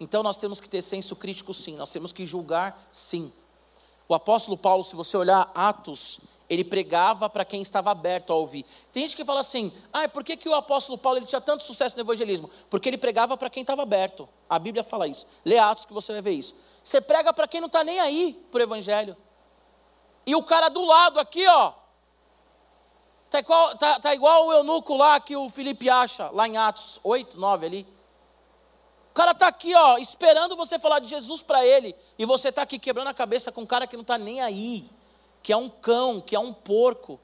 Então nós temos que ter senso crítico sim, nós temos que julgar sim. O apóstolo Paulo, se você olhar Atos, ele pregava para quem estava aberto a ouvir. Tem gente que fala assim: ah, por que, que o apóstolo Paulo ele tinha tanto sucesso no evangelismo? Porque ele pregava para quem estava aberto. A Bíblia fala isso. Lê Atos que você vai ver isso. Você prega para quem não está nem aí para o evangelho. E o cara do lado aqui, ó. Está igual, tá, tá igual o eunuco lá que o Felipe acha, lá em Atos 8, 9 ali. O cara está aqui, ó, esperando você falar de Jesus para ele, e você está aqui quebrando a cabeça com um cara que não está nem aí, que é um cão, que é um porco.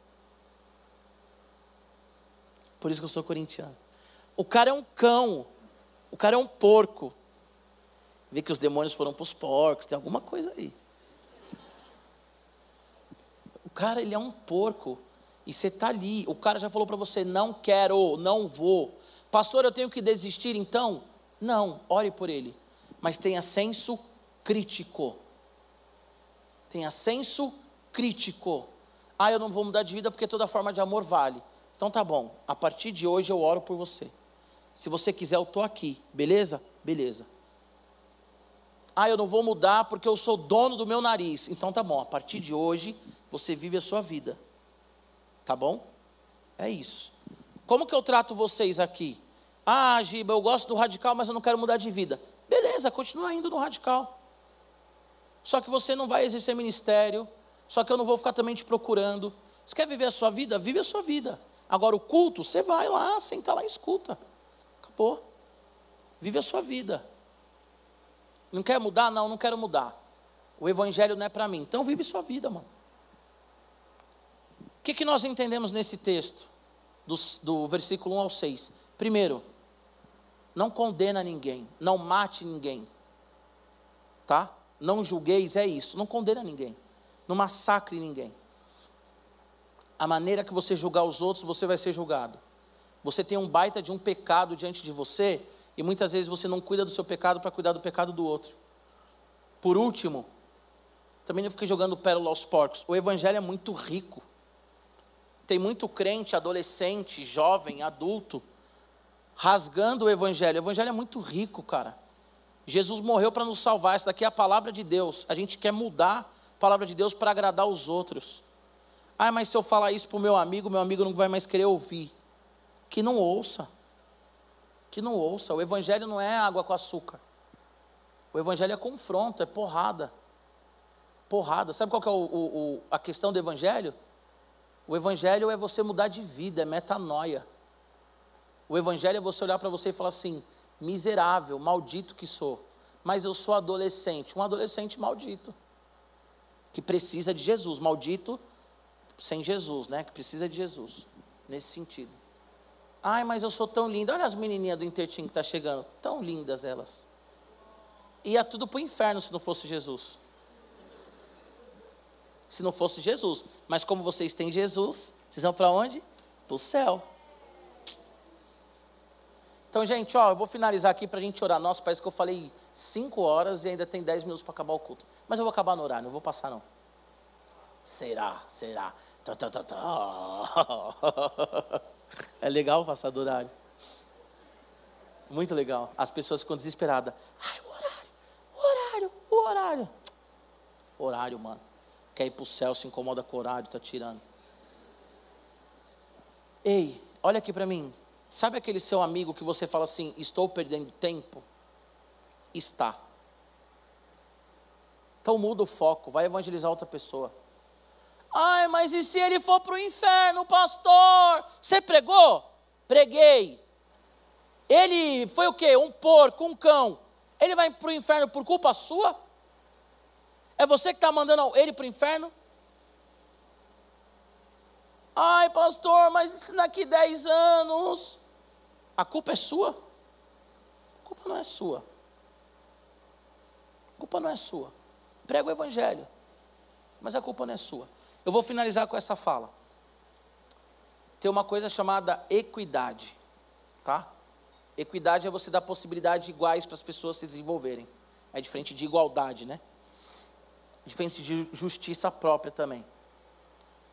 Por isso que eu sou corintiano. O cara é um cão, o cara é um porco. Vê que os demônios foram para os porcos, tem alguma coisa aí. O cara, ele é um porco. E você está ali, o cara já falou para você: não quero, não vou. Pastor, eu tenho que desistir então? Não, ore por ele. Mas tenha senso crítico. Tenha senso crítico. Ah, eu não vou mudar de vida porque toda forma de amor vale. Então tá bom, a partir de hoje eu oro por você. Se você quiser, eu estou aqui, beleza? Beleza. Ah, eu não vou mudar porque eu sou dono do meu nariz. Então tá bom, a partir de hoje você vive a sua vida. Tá bom? É isso. Como que eu trato vocês aqui? Ah, Giba, eu gosto do radical, mas eu não quero mudar de vida. Beleza, continua indo no radical. Só que você não vai exercer ministério. Só que eu não vou ficar também te procurando. Você quer viver a sua vida? Vive a sua vida. Agora, o culto, você vai lá, senta lá e escuta. Acabou. Vive a sua vida. Não quer mudar? Não, não quero mudar. O evangelho não é para mim. Então, vive sua vida, mano que, que nós entendemos nesse texto, do, do versículo 1 ao 6? Primeiro, não condena ninguém, não mate ninguém, tá? Não julgueis, é isso, não condena ninguém, não massacre ninguém. A maneira que você julgar os outros, você vai ser julgado. Você tem um baita de um pecado diante de você, e muitas vezes você não cuida do seu pecado para cuidar do pecado do outro. Por último, também não fique jogando pérola aos porcos. O evangelho é muito rico. Tem muito crente, adolescente, jovem, adulto, rasgando o evangelho. O evangelho é muito rico, cara. Jesus morreu para nos salvar. Essa daqui é a palavra de Deus. A gente quer mudar palavra de Deus para agradar os outros. Ah, mas se eu falar isso para o meu amigo, meu amigo não vai mais querer ouvir. Que não ouça. Que não ouça. O evangelho não é água com açúcar. O evangelho é confronto, é porrada. Porrada. Sabe qual que é o, o, a questão do evangelho? O Evangelho é você mudar de vida, é metanoia. O Evangelho é você olhar para você e falar assim: miserável, maldito que sou, mas eu sou adolescente, um adolescente maldito, que precisa de Jesus, maldito sem Jesus, né? Que precisa de Jesus, nesse sentido. Ai, mas eu sou tão linda. Olha as menininhas do Intertim que está chegando, tão lindas elas. Ia tudo para o inferno se não fosse Jesus se não fosse Jesus. Mas como vocês têm Jesus, vocês vão para onde? Para o céu. Então, gente, ó, eu vou finalizar aqui para a gente orar. Nossa, parece que eu falei cinco horas e ainda tem dez minutos para acabar o culto. Mas eu vou acabar no horário, não vou passar não. Será? Será? Tá, tá, tá, tá. É legal passar do horário. Muito legal. As pessoas ficam desesperadas. Ai, o horário, o horário, o horário. Horário, mano quer ir para o céu, se incomoda com o horário, está tirando. Ei, olha aqui para mim. Sabe aquele seu amigo que você fala assim: estou perdendo tempo? Está. Então muda o foco, vai evangelizar outra pessoa. Ai, mas e se ele for para o inferno, pastor? Você pregou? Preguei. Ele foi o quê? Um porco, um cão. Ele vai para o inferno por culpa sua? É você que está mandando ele para o inferno? Ai, pastor, mas daqui 10 anos. A culpa é sua? A culpa não é sua. A culpa não é sua. Prega o evangelho. Mas a culpa não é sua. Eu vou finalizar com essa fala. Tem uma coisa chamada equidade. Tá? Equidade é você dar possibilidades iguais para as pessoas se desenvolverem. É diferente de igualdade, né? diferença de justiça própria também.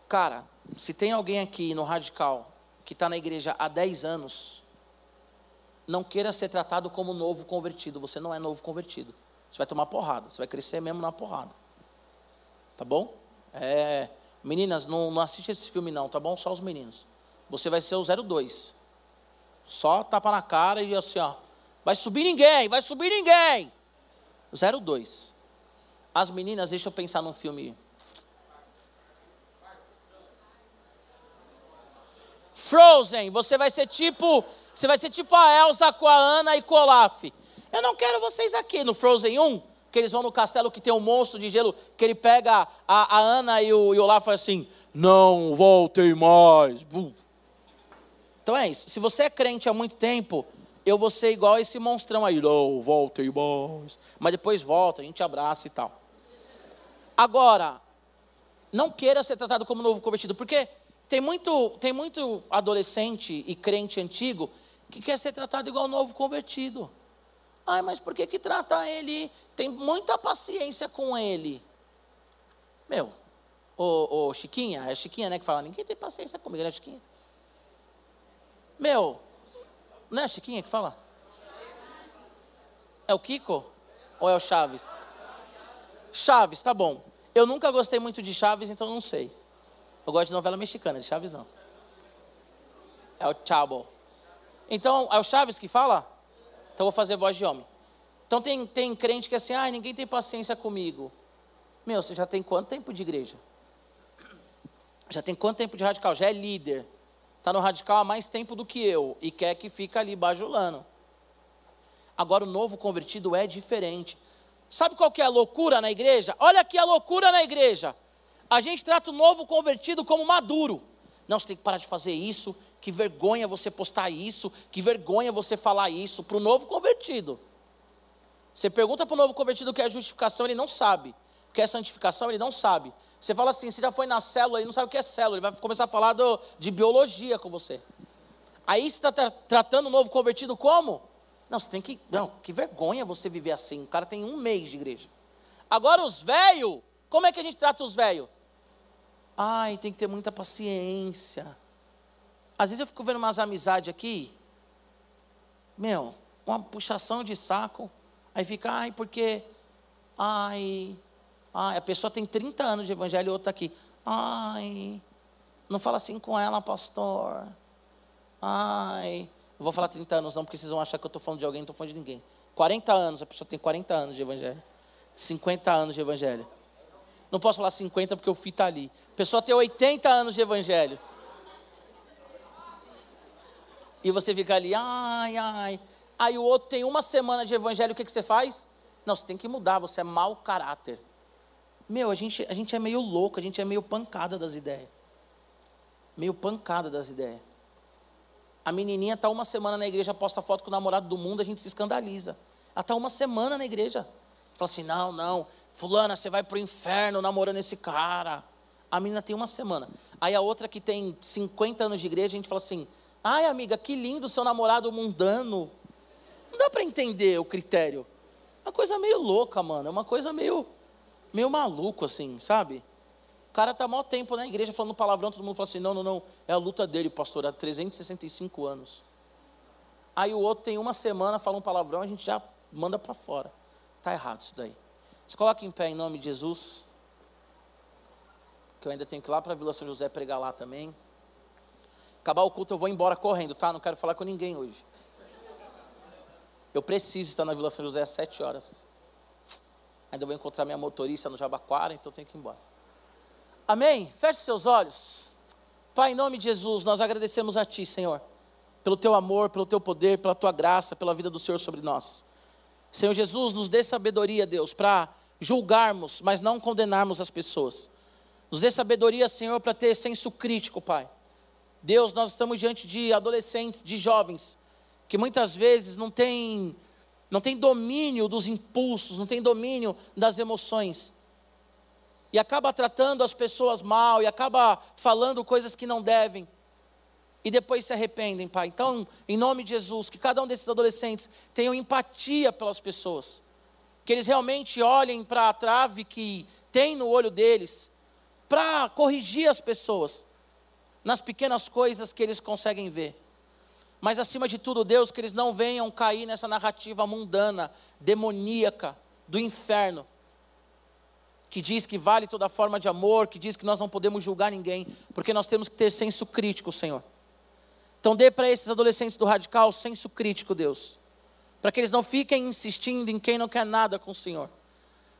Cara, se tem alguém aqui no radical que está na igreja há 10 anos, não queira ser tratado como novo convertido. Você não é novo convertido. Você vai tomar porrada. Você vai crescer mesmo na porrada. Tá bom? É, meninas, não, não assiste esse filme não, tá bom? Só os meninos. Você vai ser o 02. Só tapa na cara e assim, ó. Vai subir ninguém, vai subir ninguém. 02. As meninas, deixa eu pensar num filme. Frozen, você vai ser tipo, você vai ser tipo a Elsa com a Ana e com o Olaf. Eu não quero vocês aqui no Frozen 1, que eles vão no castelo que tem um monstro de gelo, que ele pega a, a Ana e o, e o Olaf assim: Não voltem mais. Então é isso. Se você é crente há muito tempo, eu vou ser igual esse monstrão aí. Não, voltem mais. Mas depois volta, a gente abraça e tal. Agora, não queira ser tratado como novo convertido, porque tem muito, tem muito adolescente e crente antigo que quer ser tratado igual novo convertido. Ai, mas por que, que trata ele? Tem muita paciência com ele. Meu, ô, ô Chiquinha, é Chiquinha, né, que fala, ninguém tem paciência comigo, né, Chiquinha? Meu, não é a Chiquinha que fala? É o Kiko? Ou é o Chaves? Chaves, tá bom. Eu nunca gostei muito de Chaves, então não sei. Eu gosto de novela mexicana, de Chaves não. É o Chabo. Então, é o Chaves que fala? Então vou fazer voz de homem. Então tem, tem crente que é assim, ah, ninguém tem paciência comigo. Meu, você já tem quanto tempo de igreja? Já tem quanto tempo de radical? Já é líder. Está no radical há mais tempo do que eu e quer que fica ali bajulando. Agora o novo convertido é diferente. Sabe qual que é a loucura na igreja? Olha aqui a loucura na igreja. A gente trata o novo convertido como maduro. Não, você tem que parar de fazer isso, que vergonha você postar isso, que vergonha você falar isso para o novo convertido. Você pergunta para o novo convertido o que é justificação, ele não sabe. O que é santificação, ele não sabe. Você fala assim, você já foi na célula, ele não sabe o que é célula, ele vai começar a falar do, de biologia com você. Aí você está tra tratando o novo convertido como? Não, você tem que. Não, que vergonha você viver assim. O cara tem um mês de igreja. Agora os velhos, como é que a gente trata os velhos? Ai, tem que ter muita paciência. Às vezes eu fico vendo umas amizades aqui, meu, uma puxação de saco, aí fica, ai, porque, ai, ai, a pessoa tem 30 anos de evangelho e outra aqui, ai, não fala assim com ela, pastor, ai, eu vou falar 30 anos não, porque vocês vão achar que eu estou falando de alguém, não estou falando de ninguém, 40 anos, a pessoa tem 40 anos de evangelho, 50 anos de evangelho, não posso falar 50 porque o fui está ali, a pessoa tem 80 anos de evangelho, e você fica ali, ai, ai. Aí o outro tem uma semana de evangelho, o que, que você faz? Não, você tem que mudar, você é mau caráter. Meu, a gente, a gente é meio louco, a gente é meio pancada das ideias. Meio pancada das ideias. A menininha está uma semana na igreja, posta foto com o namorado do mundo, a gente se escandaliza. Ela está uma semana na igreja. Fala assim: não, não, Fulana, você vai para o inferno namorando esse cara. A menina tem uma semana. Aí a outra que tem 50 anos de igreja, a gente fala assim: Ai, amiga, que lindo seu namorado mundano. Não dá para entender o critério. É uma coisa meio louca, mano. É uma coisa meio, meio maluco, assim, sabe? O cara tá maior tempo na igreja falando palavrão, todo mundo fala assim: não, não, não. É a luta dele, pastor, há 365 anos. Aí o outro tem uma semana, fala um palavrão, a gente já manda para fora. Tá errado isso daí. Se coloque em pé em nome de Jesus. Que eu ainda tenho que ir lá para a Vila São José pregar lá também. Acabar o culto, eu vou embora correndo, tá? Não quero falar com ninguém hoje. Eu preciso estar na Vila São José às sete horas. Ainda vou encontrar minha motorista no Jabaquara, então tenho que ir embora. Amém? Feche seus olhos. Pai, em nome de Jesus, nós agradecemos a Ti, Senhor, pelo Teu amor, pelo Teu poder, pela Tua graça, pela vida do Senhor sobre nós. Senhor Jesus, nos dê sabedoria, Deus, para julgarmos, mas não condenarmos as pessoas. Nos dê sabedoria, Senhor, para ter senso crítico, Pai Deus, nós estamos diante de adolescentes, de jovens, que muitas vezes não têm não tem domínio dos impulsos, não tem domínio das emoções. E acaba tratando as pessoas mal, e acaba falando coisas que não devem. E depois se arrependem, Pai. Então, em nome de Jesus, que cada um desses adolescentes tenha empatia pelas pessoas. Que eles realmente olhem para a trave que tem no olho deles, para corrigir as pessoas nas pequenas coisas que eles conseguem ver. Mas acima de tudo, Deus, que eles não venham cair nessa narrativa mundana, demoníaca do inferno, que diz que vale toda forma de amor, que diz que nós não podemos julgar ninguém, porque nós temos que ter senso crítico, Senhor. Então dê para esses adolescentes do radical senso crítico, Deus, para que eles não fiquem insistindo em quem não quer nada com o Senhor,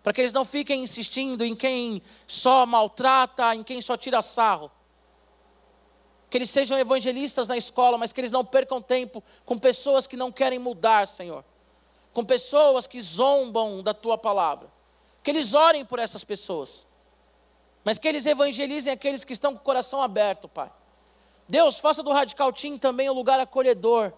para que eles não fiquem insistindo em quem só maltrata, em quem só tira sarro, que eles sejam evangelistas na escola, mas que eles não percam tempo com pessoas que não querem mudar, Senhor. com pessoas que zombam da tua palavra. Que eles orem por essas pessoas, mas que eles evangelizem aqueles que estão com o coração aberto, Pai. Deus, faça do Radical Team também um lugar acolhedor,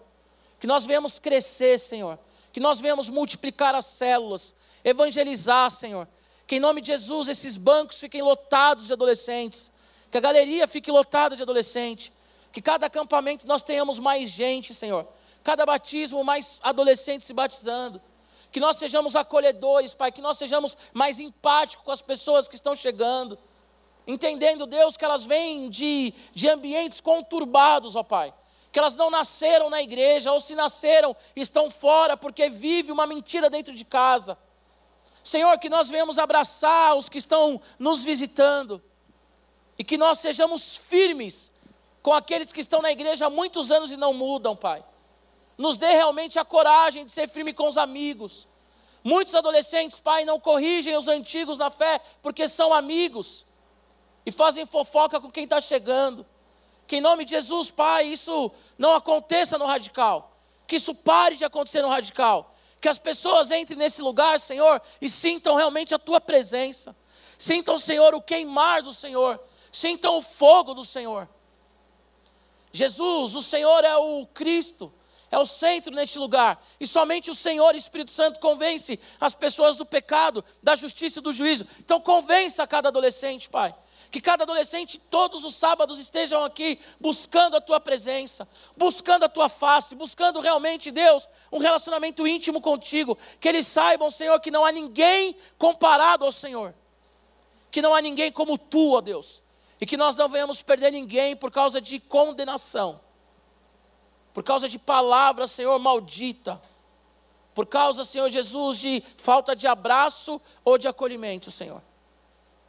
que nós venhamos crescer, Senhor, que nós venhamos multiplicar as células, evangelizar, Senhor, que em nome de Jesus esses bancos fiquem lotados de adolescentes, que a galeria fique lotada de adolescente, que cada acampamento nós tenhamos mais gente, Senhor, cada batismo mais adolescentes se batizando, que nós sejamos acolhedores, Pai, que nós sejamos mais empáticos com as pessoas que estão chegando, entendendo, Deus, que elas vêm de, de ambientes conturbados, ó Pai, que elas não nasceram na igreja, ou se nasceram, estão fora, porque vive uma mentira dentro de casa. Senhor, que nós venhamos abraçar os que estão nos visitando, e que nós sejamos firmes com aqueles que estão na igreja há muitos anos e não mudam, Pai. Nos dê realmente a coragem de ser firme com os amigos. Muitos adolescentes, Pai, não corrigem os antigos na fé porque são amigos e fazem fofoca com quem está chegando. Que em nome de Jesus, Pai, isso não aconteça no radical. Que isso pare de acontecer no radical. Que as pessoas entrem nesse lugar, Senhor, e sintam realmente a Tua presença. Sintam, Senhor, o queimar do Senhor. Sintam o fogo do Senhor. Jesus, o Senhor é o Cristo, é o centro neste lugar, e somente o Senhor Espírito Santo convence as pessoas do pecado, da justiça e do juízo. Então convença cada adolescente, Pai. Que cada adolescente, todos os sábados, estejam aqui buscando a tua presença, buscando a tua face, buscando realmente, Deus, um relacionamento íntimo contigo. Que eles saibam, Senhor, que não há ninguém comparado ao Senhor, que não há ninguém como tu, ó Deus e que nós não venhamos perder ninguém por causa de condenação, por causa de palavra, Senhor, maldita, por causa, Senhor Jesus, de falta de abraço ou de acolhimento, Senhor.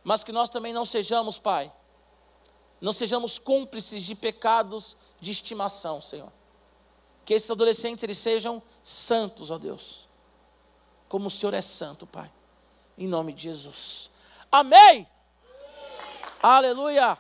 Mas que nós também não sejamos, Pai, não sejamos cúmplices de pecados de estimação, Senhor. Que esses adolescentes eles sejam santos, ó Deus. Como o Senhor é santo, Pai. Em nome de Jesus. Amém. Aleluia!